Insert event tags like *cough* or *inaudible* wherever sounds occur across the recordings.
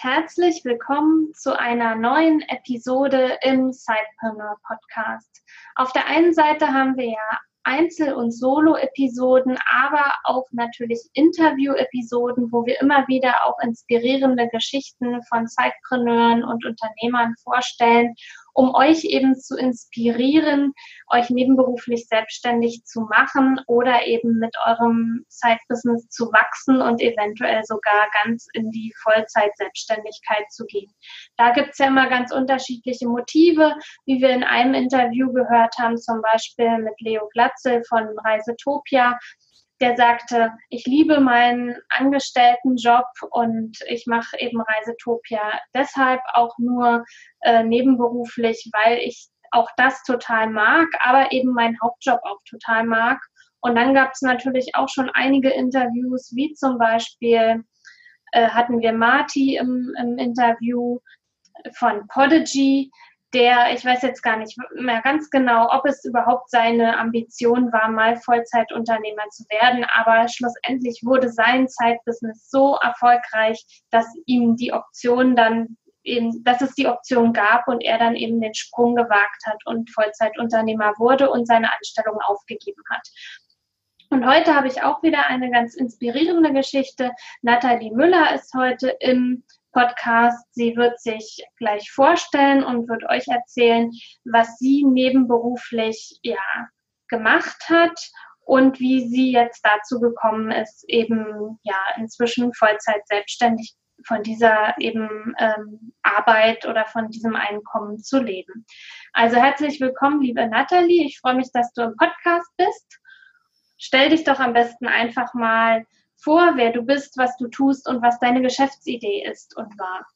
Herzlich willkommen zu einer neuen Episode im Sidepreneur Podcast. Auf der einen Seite haben wir ja Einzel- und Solo-Episoden, aber auch natürlich Interview-Episoden, wo wir immer wieder auch inspirierende Geschichten von Zeitpreneuren und Unternehmern vorstellen, um euch eben zu inspirieren, euch nebenberuflich selbstständig zu machen oder eben mit eurem Zeitbusiness zu wachsen und eventuell sogar ganz in die Vollzeit-Selbstständigkeit zu gehen. Da gibt es ja immer ganz unterschiedliche Motive, wie wir in einem Interview gehört haben, zum Beispiel mit Leo Glatzel von Reisetopia der sagte, ich liebe meinen Angestelltenjob und ich mache eben Reisetopia deshalb auch nur äh, nebenberuflich, weil ich auch das total mag, aber eben meinen Hauptjob auch total mag. Und dann gab es natürlich auch schon einige Interviews, wie zum Beispiel äh, hatten wir Marty im, im Interview von Podigy, der, ich weiß jetzt gar nicht mehr ganz genau, ob es überhaupt seine Ambition war, mal Vollzeitunternehmer zu werden, aber schlussendlich wurde sein Zeitbusiness so erfolgreich, dass ihm die Option dann eben, dass es die Option gab und er dann eben den Sprung gewagt hat und Vollzeitunternehmer wurde und seine Anstellung aufgegeben hat. Und heute habe ich auch wieder eine ganz inspirierende Geschichte. Nathalie Müller ist heute im Podcast. Sie wird sich gleich vorstellen und wird euch erzählen, was sie nebenberuflich ja gemacht hat und wie sie jetzt dazu gekommen ist, eben ja inzwischen Vollzeit selbstständig von dieser eben ähm, Arbeit oder von diesem Einkommen zu leben. Also herzlich willkommen, liebe Nathalie. Ich freue mich, dass du im Podcast bist. Stell dich doch am besten einfach mal vor, wer du bist, was du tust und was deine Geschäftsidee ist und war.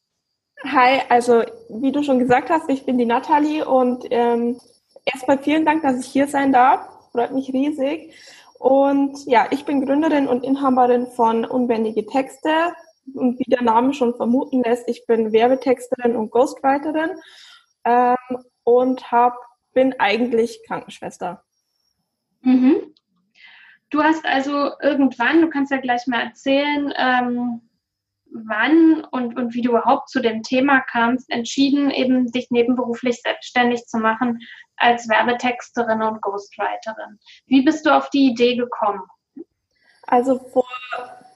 Hi, also wie du schon gesagt hast, ich bin die Nathalie und ähm, erstmal vielen Dank, dass ich hier sein darf. Freut mich riesig. Und ja, ich bin Gründerin und Inhaberin von Unbändige Texte. Und wie der Name schon vermuten lässt, ich bin Werbetexterin und Ghostwriterin ähm, und hab, bin eigentlich Krankenschwester. Mhm. Du hast also irgendwann, du kannst ja gleich mal erzählen, ähm, wann und, und wie du überhaupt zu dem Thema kamst, entschieden, eben dich nebenberuflich selbstständig zu machen als Werbetexterin und Ghostwriterin. Wie bist du auf die Idee gekommen? Also vor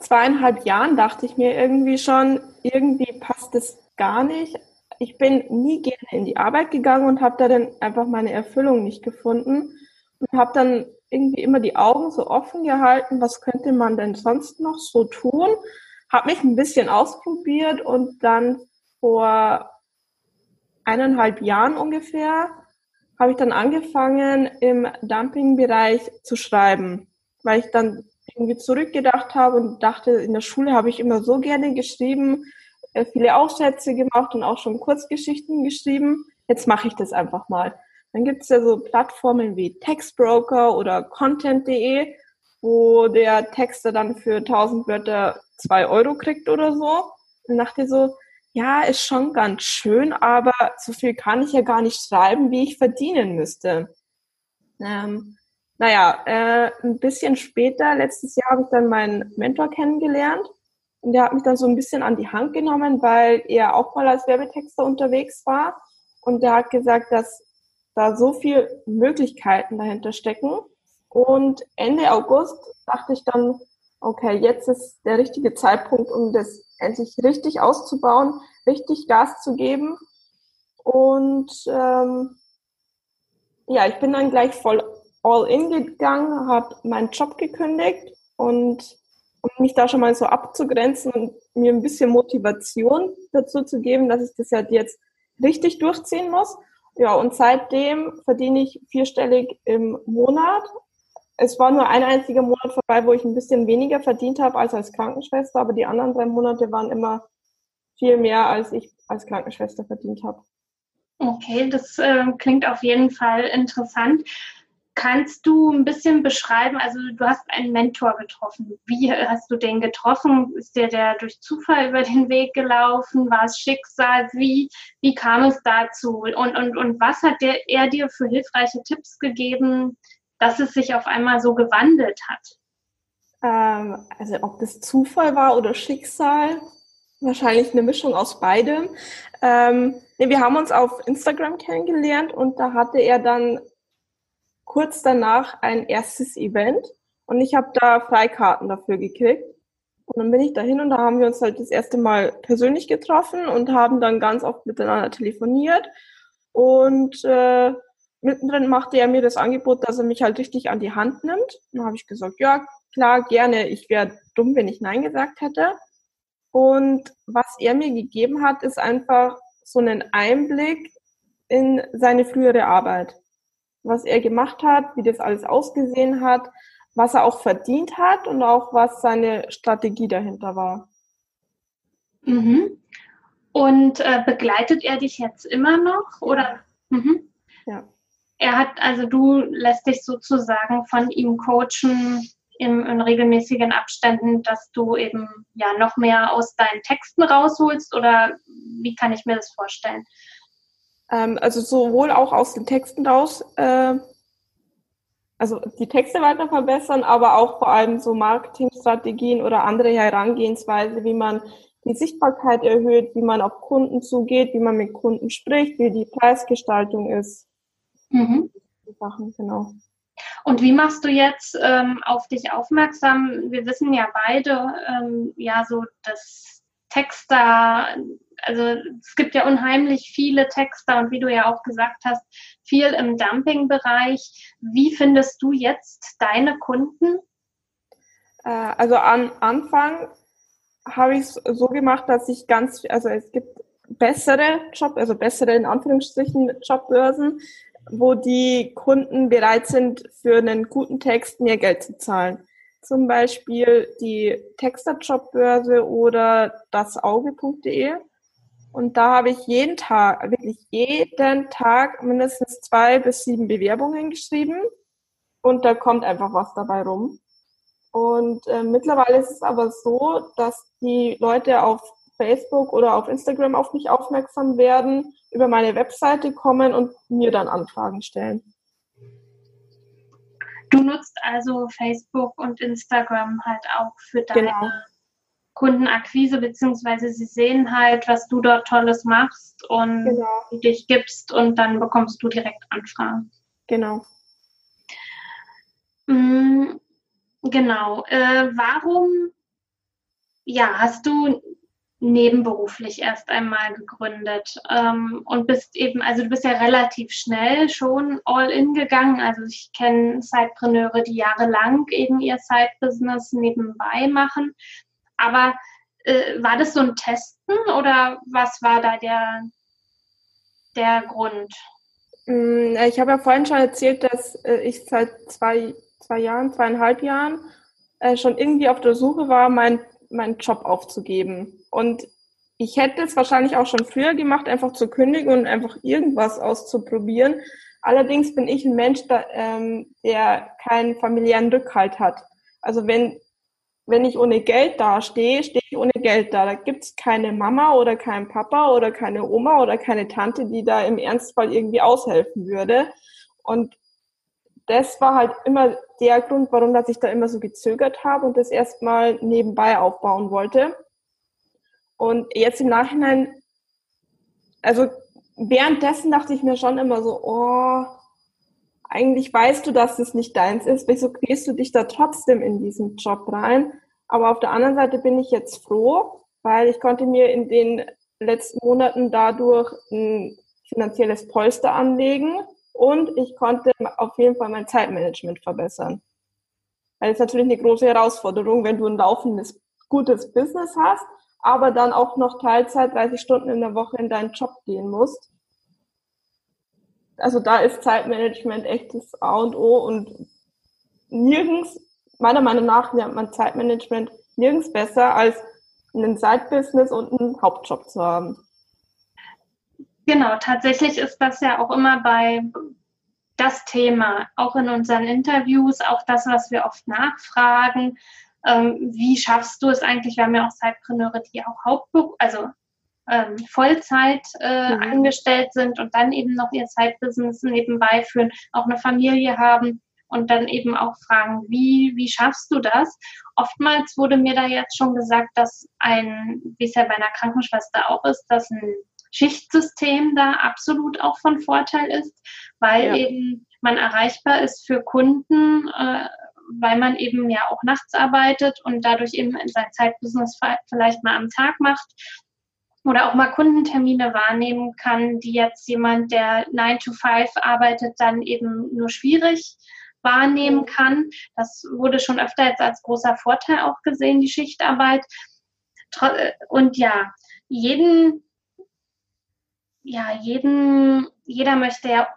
zweieinhalb Jahren dachte ich mir irgendwie schon, irgendwie passt es gar nicht. Ich bin nie gerne in die Arbeit gegangen und habe da dann einfach meine Erfüllung nicht gefunden und habe dann irgendwie immer die Augen so offen gehalten, was könnte man denn sonst noch so tun? Habe mich ein bisschen ausprobiert und dann vor eineinhalb Jahren ungefähr habe ich dann angefangen, im Dumping-Bereich zu schreiben, weil ich dann irgendwie zurückgedacht habe und dachte, in der Schule habe ich immer so gerne geschrieben, äh, viele Aufsätze gemacht und auch schon Kurzgeschichten geschrieben. Jetzt mache ich das einfach mal. Dann gibt es ja so Plattformen wie Textbroker oder Content.de, wo der Texter dann für 1000 Wörter 2 Euro kriegt oder so. Und dachte so, ja, ist schon ganz schön, aber so viel kann ich ja gar nicht schreiben, wie ich verdienen müsste. Ähm, naja, äh, ein bisschen später, letztes Jahr, habe ich dann meinen Mentor kennengelernt. Und der hat mich dann so ein bisschen an die Hand genommen, weil er auch mal als Werbetexter unterwegs war. Und der hat gesagt, dass da so viele Möglichkeiten dahinter stecken. Und Ende August dachte ich dann, okay, jetzt ist der richtige Zeitpunkt, um das endlich richtig auszubauen, richtig Gas zu geben. Und ähm, ja, ich bin dann gleich voll all in gegangen, habe meinen Job gekündigt und um mich da schon mal so abzugrenzen und mir ein bisschen Motivation dazu zu geben, dass ich das halt jetzt richtig durchziehen muss. Ja, und seitdem verdiene ich vierstellig im Monat. Es war nur ein einziger Monat vorbei, wo ich ein bisschen weniger verdient habe als als Krankenschwester, aber die anderen drei Monate waren immer viel mehr, als ich als Krankenschwester verdient habe. Okay, das äh, klingt auf jeden Fall interessant. Kannst du ein bisschen beschreiben, also du hast einen Mentor getroffen. Wie hast du den getroffen? Ist dir der durch Zufall über den Weg gelaufen? War es Schicksal? Wie, wie kam es dazu? Und, und, und was hat der, er dir für hilfreiche Tipps gegeben, dass es sich auf einmal so gewandelt hat? Ähm, also ob das Zufall war oder Schicksal, wahrscheinlich eine Mischung aus beidem. Ähm, nee, wir haben uns auf Instagram kennengelernt und da hatte er dann kurz danach ein erstes Event und ich habe da Freikarten dafür gekriegt. Und dann bin ich dahin und da haben wir uns halt das erste Mal persönlich getroffen und haben dann ganz oft miteinander telefoniert. Und äh, mittendrin machte er mir das Angebot, dass er mich halt richtig an die Hand nimmt. Dann habe ich gesagt, ja, klar, gerne. Ich wäre dumm, wenn ich Nein gesagt hätte. Und was er mir gegeben hat, ist einfach so einen Einblick in seine frühere Arbeit was er gemacht hat, wie das alles ausgesehen hat, was er auch verdient hat und auch was seine Strategie dahinter war. Mhm. Und äh, begleitet er dich jetzt immer noch oder? Mhm. Ja. Er hat, also du lässt dich sozusagen von ihm coachen im, in regelmäßigen Abständen, dass du eben ja noch mehr aus deinen Texten rausholst oder wie kann ich mir das vorstellen? Ähm, also sowohl auch aus den Texten raus, äh, also die Texte weiter verbessern, aber auch vor allem so Marketingstrategien oder andere Herangehensweise, wie man die Sichtbarkeit erhöht, wie man auf Kunden zugeht, wie man mit Kunden spricht, wie die Preisgestaltung ist. Mhm. Sachen, genau. Und wie machst du jetzt ähm, auf dich aufmerksam? Wir wissen ja beide, ähm, ja, so das Texter, also es gibt ja unheimlich viele Texter und wie du ja auch gesagt hast, viel im Dumping-Bereich. Wie findest du jetzt deine Kunden? Äh, also am Anfang habe ich es so gemacht, dass ich ganz, also es gibt bessere Job, also bessere in Anführungsstrichen Jobbörsen, wo die Kunden bereit sind, für einen guten Text mehr Geld zu zahlen zum Beispiel die Texterjobbörse oder dasauge.de. Und da habe ich jeden Tag, wirklich jeden Tag mindestens zwei bis sieben Bewerbungen geschrieben. Und da kommt einfach was dabei rum. Und äh, mittlerweile ist es aber so, dass die Leute auf Facebook oder auf Instagram auf mich aufmerksam werden, über meine Webseite kommen und mir dann Anfragen stellen. Du nutzt also Facebook und Instagram halt auch für deine genau. Kundenakquise, beziehungsweise sie sehen halt, was du dort Tolles machst und genau. dich gibst und dann bekommst du direkt Anfragen. Genau. Mm, genau. Äh, warum ja, hast du nebenberuflich erst einmal gegründet ähm, und bist eben, also du bist ja relativ schnell schon all in gegangen. Also ich kenne Sidepreneure, die jahrelang eben ihr Side-Business nebenbei machen. Aber äh, war das so ein Testen oder was war da der, der Grund? Mm, ich habe ja vorhin schon erzählt, dass äh, ich seit zwei, zwei Jahren, zweieinhalb Jahren äh, schon irgendwie auf der Suche war, mein meinen Job aufzugeben. Und ich hätte es wahrscheinlich auch schon früher gemacht, einfach zu kündigen und einfach irgendwas auszuprobieren. Allerdings bin ich ein Mensch, der, ähm, der keinen familiären Rückhalt hat. Also wenn, wenn ich ohne Geld dastehe, stehe ich ohne Geld da. Da gibt's keine Mama oder keinen Papa oder keine Oma oder keine Tante, die da im Ernstfall irgendwie aushelfen würde. Und das war halt immer der Grund, warum dass ich da immer so gezögert habe und das erstmal nebenbei aufbauen wollte. Und jetzt im Nachhinein, also währenddessen dachte ich mir schon immer so, oh, eigentlich weißt du, dass es nicht deins ist, wieso gehst du dich da trotzdem in diesen Job rein? Aber auf der anderen Seite bin ich jetzt froh, weil ich konnte mir in den letzten Monaten dadurch ein finanzielles Polster anlegen und ich konnte auf jeden Fall mein Zeitmanagement verbessern. Weil es natürlich eine große Herausforderung, wenn du ein laufendes, gutes Business hast, aber dann auch noch Teilzeit 30 Stunden in der Woche in deinen Job gehen musst. Also da ist Zeitmanagement echt das A und O und nirgends, meiner Meinung nach, lernt man Zeitmanagement nirgends besser als einen Side-Business und einen Hauptjob zu haben. Genau, tatsächlich ist das ja auch immer bei das Thema, auch in unseren Interviews, auch das, was wir oft nachfragen. Ähm, wie schaffst du es eigentlich? Wir haben ja auch Zeitpreneure, die auch Hauptberuf, also ähm, Vollzeit äh, mhm. angestellt sind und dann eben noch ihr Zeitbusiness nebenbei führen, auch eine Familie haben und dann eben auch fragen, wie, wie schaffst du das? Oftmals wurde mir da jetzt schon gesagt, dass ein, wie es ja bei einer Krankenschwester auch ist, dass ein Schichtsystem da absolut auch von Vorteil ist, weil ja. eben man erreichbar ist für Kunden, äh, weil man eben ja auch nachts arbeitet und dadurch eben sein Zeitbusiness vielleicht mal am Tag macht oder auch mal Kundentermine wahrnehmen kann, die jetzt jemand, der 9 to 5 arbeitet, dann eben nur schwierig wahrnehmen kann. Das wurde schon öfter jetzt als großer Vorteil auch gesehen, die Schichtarbeit. Und ja, jeden, ja, jeden, jeder möchte ja,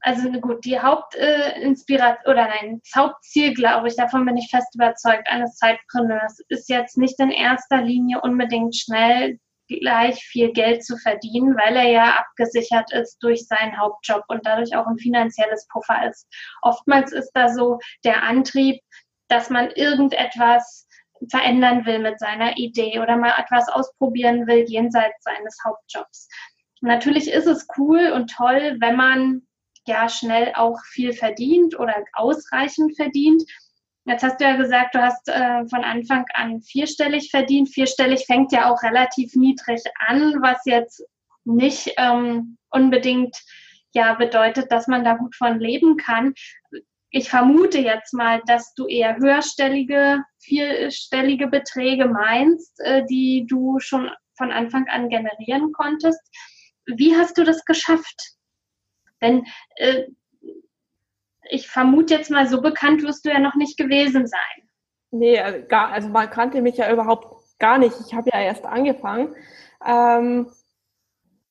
also gut, die Hauptinspiration äh, oder nein, das Hauptziel, glaube ich, davon bin ich fest überzeugt, eines Zeitpreneurs ist jetzt nicht in erster Linie unbedingt schnell gleich viel Geld zu verdienen, weil er ja abgesichert ist durch seinen Hauptjob und dadurch auch ein finanzielles Puffer ist. Oftmals ist da so der Antrieb, dass man irgendetwas verändern will mit seiner Idee oder mal etwas ausprobieren will jenseits seines Hauptjobs. Natürlich ist es cool und toll, wenn man ja schnell auch viel verdient oder ausreichend verdient. Jetzt hast du ja gesagt, du hast äh, von Anfang an vierstellig verdient. Vierstellig fängt ja auch relativ niedrig an, was jetzt nicht ähm, unbedingt ja bedeutet, dass man da gut von leben kann. Ich vermute jetzt mal, dass du eher höherstellige, vierstellige Beträge meinst, äh, die du schon von Anfang an generieren konntest. Wie hast du das geschafft? Denn äh, ich vermute jetzt mal, so bekannt wirst du ja noch nicht gewesen sein. Nee, also gar, also man kannte mich ja überhaupt gar nicht. Ich habe ja erst angefangen. Ähm,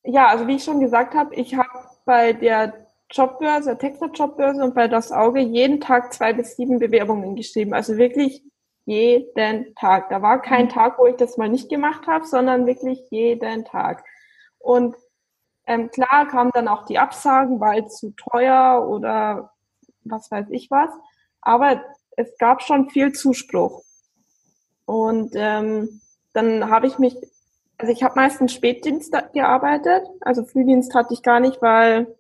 ja, also wie ich schon gesagt habe, ich habe bei der Jobbörse, der Texter Jobbörse und bei das Auge jeden Tag zwei bis sieben Bewerbungen geschrieben. Also wirklich jeden Tag. Da war kein mhm. Tag, wo ich das mal nicht gemacht habe, sondern wirklich jeden Tag. Und ähm, klar kamen dann auch die Absagen, weil zu teuer oder was weiß ich was. Aber es gab schon viel Zuspruch. Und ähm, dann habe ich mich, also ich habe meistens Spätdienst gearbeitet, also Frühdienst hatte ich gar nicht, weil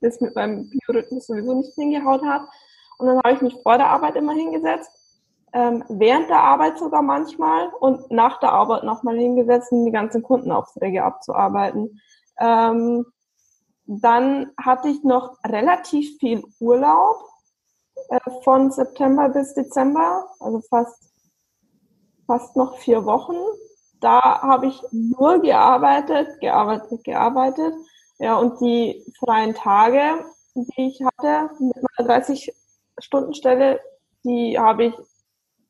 das mit meinem Biorhythmus sowieso nicht hingehaut hat. Und dann habe ich mich vor der Arbeit immer hingesetzt, ähm, während der Arbeit sogar manchmal und nach der Arbeit nochmal hingesetzt, um die ganzen Kundenaufträge abzuarbeiten. Ähm, dann hatte ich noch relativ viel Urlaub äh, von September bis Dezember, also fast, fast noch vier Wochen. Da habe ich nur gearbeitet, gearbeitet, gearbeitet. Ja, und die freien Tage, die ich hatte mit meiner 30-Stunden-Stelle, die habe ich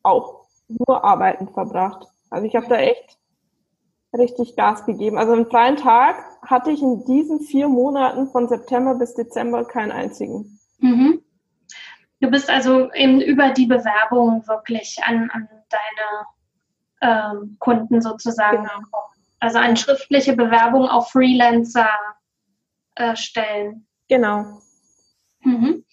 auch nur arbeitend verbracht. Also ich habe da echt richtig Gas gegeben. Also einen freien Tag hatte ich in diesen vier Monaten von September bis Dezember keinen einzigen. Mhm. Du bist also eben über die Bewerbung wirklich an, an deine ähm, Kunden sozusagen. Genau. Also eine schriftliche Bewerbung auf Freelancer äh, stellen. Genau. Mhm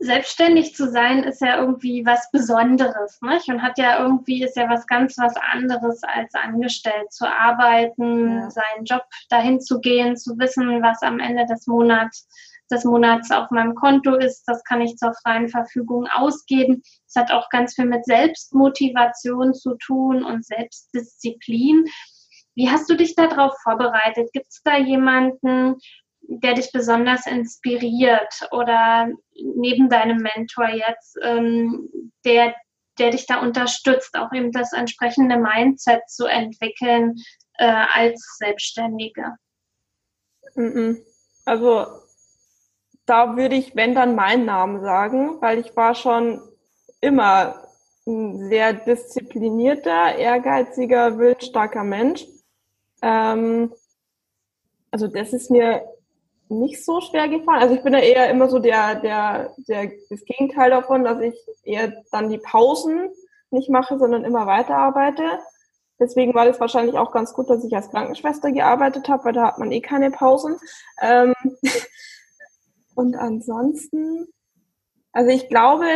selbstständig zu sein ist ja irgendwie was Besonderes, nicht? Und hat ja irgendwie, ist ja was ganz was anderes als angestellt zu arbeiten, ja. seinen Job dahin zu gehen, zu wissen, was am Ende des Monats, des Monats auf meinem Konto ist. Das kann ich zur freien Verfügung ausgeben. Es hat auch ganz viel mit Selbstmotivation zu tun und Selbstdisziplin. Wie hast du dich darauf vorbereitet? Gibt es da jemanden, der dich besonders inspiriert oder neben deinem Mentor jetzt, ähm, der, der dich da unterstützt, auch eben das entsprechende Mindset zu entwickeln äh, als Selbstständige? Also da würde ich, wenn dann meinen Namen sagen, weil ich war schon immer ein sehr disziplinierter, ehrgeiziger, willensstarker Mensch. Ähm, also das ist mir nicht so schwer gefallen. Also ich bin ja eher immer so der, der, der, das Gegenteil davon, dass ich eher dann die Pausen nicht mache, sondern immer weiterarbeite. Deswegen war das wahrscheinlich auch ganz gut, dass ich als Krankenschwester gearbeitet habe, weil da hat man eh keine Pausen. Ähm *laughs* und ansonsten, also ich glaube,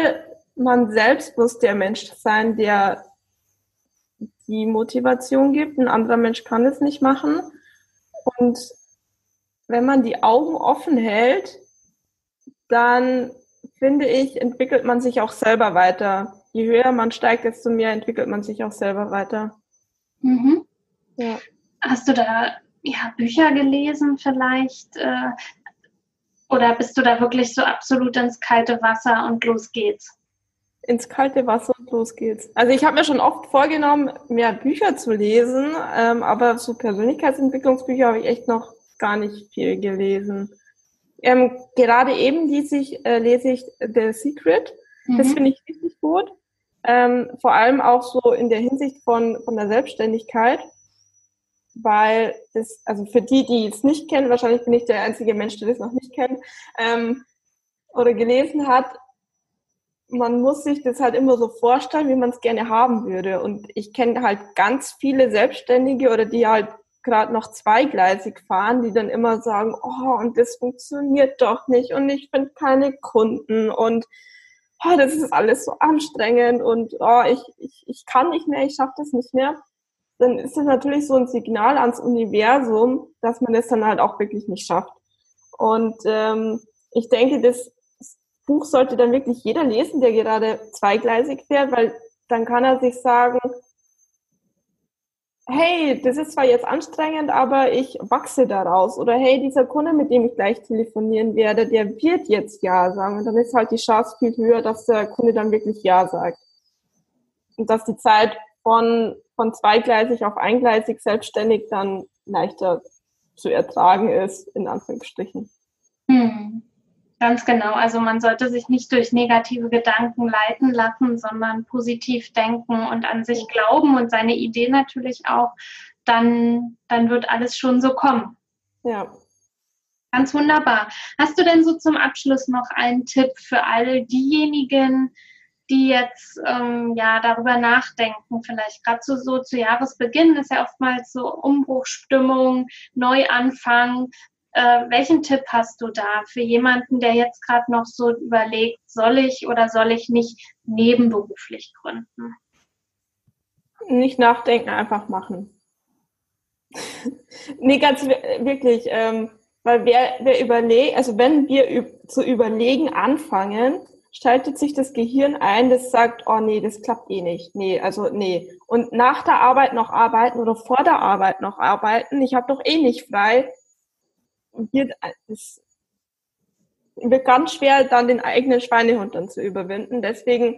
man selbst muss der Mensch sein, der die Motivation gibt. Ein anderer Mensch kann es nicht machen. Und wenn man die Augen offen hält, dann finde ich, entwickelt man sich auch selber weiter. Je höher man steigt, desto mehr entwickelt man sich auch selber weiter. Mhm. Ja. Hast du da ja, Bücher gelesen vielleicht? Äh, oder bist du da wirklich so absolut ins kalte Wasser und los geht's? Ins kalte Wasser und los geht's. Also ich habe mir schon oft vorgenommen, mehr Bücher zu lesen, ähm, aber so Persönlichkeitsentwicklungsbücher habe ich echt noch gar nicht viel gelesen. Ähm, gerade eben lese ich, äh, lese ich The Secret. Mhm. Das finde ich richtig gut. Ähm, vor allem auch so in der Hinsicht von, von der Selbstständigkeit, weil das, also für die, die es nicht kennen, wahrscheinlich bin ich der einzige Mensch, der das noch nicht kennt, ähm, oder gelesen hat, man muss sich das halt immer so vorstellen, wie man es gerne haben würde. Und ich kenne halt ganz viele Selbstständige oder die halt gerade noch zweigleisig fahren, die dann immer sagen, oh, und das funktioniert doch nicht und ich finde keine Kunden und oh, das ist alles so anstrengend und oh, ich, ich, ich kann nicht mehr, ich schaffe das nicht mehr, dann ist das natürlich so ein Signal ans Universum, dass man das dann halt auch wirklich nicht schafft. Und ähm, ich denke, das Buch sollte dann wirklich jeder lesen, der gerade zweigleisig fährt, weil dann kann er sich sagen, hey, das ist zwar jetzt anstrengend, aber ich wachse daraus. Oder hey, dieser Kunde, mit dem ich gleich telefonieren werde, der wird jetzt Ja sagen. Und dann ist halt die Chance viel höher, dass der Kunde dann wirklich Ja sagt. Und dass die Zeit von, von zweigleisig auf eingleisig selbstständig dann leichter zu ertragen ist, in Anführungsstrichen. Hm. Ganz genau. Also man sollte sich nicht durch negative Gedanken leiten lassen, sondern positiv denken und an sich glauben und seine Idee natürlich auch. Dann, dann wird alles schon so kommen. Ja. Ganz wunderbar. Hast du denn so zum Abschluss noch einen Tipp für all diejenigen, die jetzt ähm, ja darüber nachdenken, vielleicht gerade so, so zu Jahresbeginn ist ja oftmals so Umbruchstimmung, Neuanfang. Äh, welchen Tipp hast du da für jemanden, der jetzt gerade noch so überlegt, soll ich oder soll ich nicht nebenberuflich gründen? Nicht nachdenken, einfach machen. *laughs* nee, ganz wirklich, ähm, weil wer, wer überlegt, also wenn wir zu überlegen anfangen, schaltet sich das Gehirn ein, das sagt, oh nee, das klappt eh nicht. Nee, also nee. Und nach der Arbeit noch arbeiten oder vor der Arbeit noch arbeiten, ich habe doch eh nicht frei, wird es wird ganz schwer, dann den eigenen Schweinehund dann zu überwinden. Deswegen,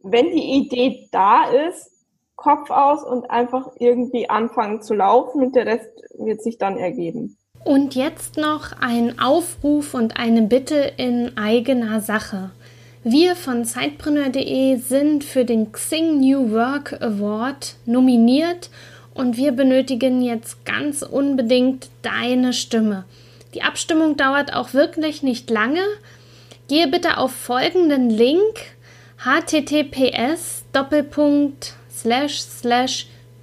wenn die Idee da ist, Kopf aus und einfach irgendwie anfangen zu laufen und der Rest wird sich dann ergeben. Und jetzt noch ein Aufruf und eine Bitte in eigener Sache. Wir von Zeitpreneur.de sind für den Xing New Work Award nominiert und wir benötigen jetzt ganz unbedingt deine Stimme. Die Abstimmung dauert auch wirklich nicht lange. Gehe bitte auf folgenden Link https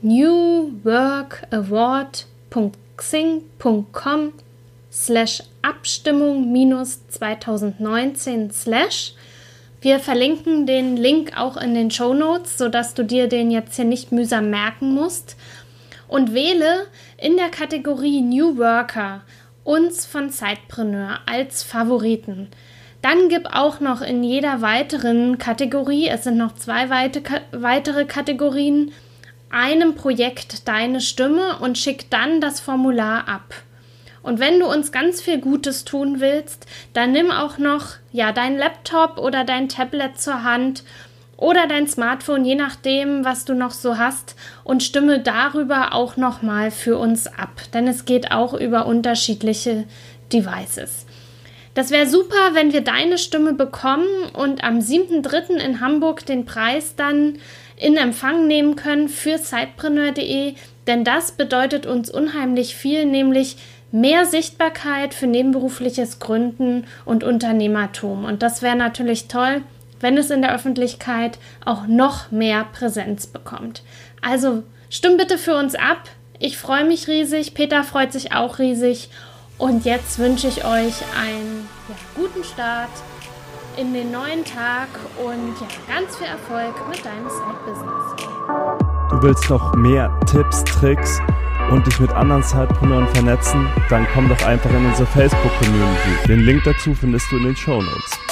newworkaward.xing.com slash Abstimmung minus 2019 slash. Wir verlinken den Link auch in den Show Notes, sodass du dir den jetzt hier nicht mühsam merken musst und wähle in der Kategorie New Worker uns von Zeitpreneur als Favoriten. Dann gib auch noch in jeder weiteren Kategorie, es sind noch zwei weitere Kategorien, einem Projekt deine Stimme und schick dann das Formular ab. Und wenn du uns ganz viel Gutes tun willst, dann nimm auch noch ja dein Laptop oder dein Tablet zur Hand oder dein Smartphone, je nachdem, was du noch so hast, und stimme darüber auch nochmal für uns ab, denn es geht auch über unterschiedliche Devices. Das wäre super, wenn wir deine Stimme bekommen und am 7.3. in Hamburg den Preis dann in Empfang nehmen können für Zeitpreneur.de, denn das bedeutet uns unheimlich viel, nämlich mehr Sichtbarkeit für nebenberufliches Gründen und Unternehmertum. Und das wäre natürlich toll, wenn es in der Öffentlichkeit auch noch mehr Präsenz bekommt. Also Stimm bitte für uns ab. Ich freue mich riesig. Peter freut sich auch riesig. Und jetzt wünsche ich euch einen ja, guten Start in den neuen Tag und ja, ganz viel Erfolg mit deinem Side-Business. Du willst noch mehr Tipps, Tricks und dich mit anderen Sidepreneuren vernetzen? Dann komm doch einfach in unsere Facebook-Community. Den Link dazu findest du in den Show Notes.